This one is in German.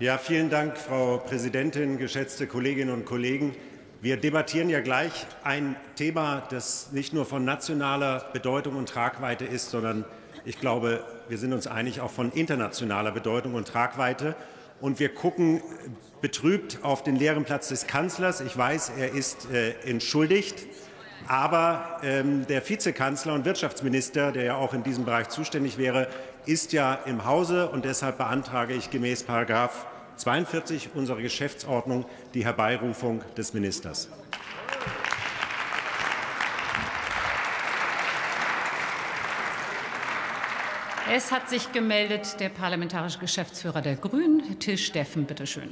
Ja, vielen Dank, Frau Präsidentin, geschätzte Kolleginnen und Kollegen. Wir debattieren ja gleich ein Thema, das nicht nur von nationaler Bedeutung und Tragweite ist, sondern ich glaube, wir sind uns einig, auch von internationaler Bedeutung und Tragweite. Und wir gucken betrübt auf den leeren Platz des Kanzlers. Ich weiß, er ist äh, entschuldigt. Aber ähm, der Vizekanzler und Wirtschaftsminister, der ja auch in diesem Bereich zuständig wäre, ist ja im Hause. Und deshalb beantrage ich gemäß Paragraph 42 unserer Geschäftsordnung die Herbeirufung des Ministers. Es hat sich gemeldet der parlamentarische Geschäftsführer der Grünen, Till Steffen. Bitte schön.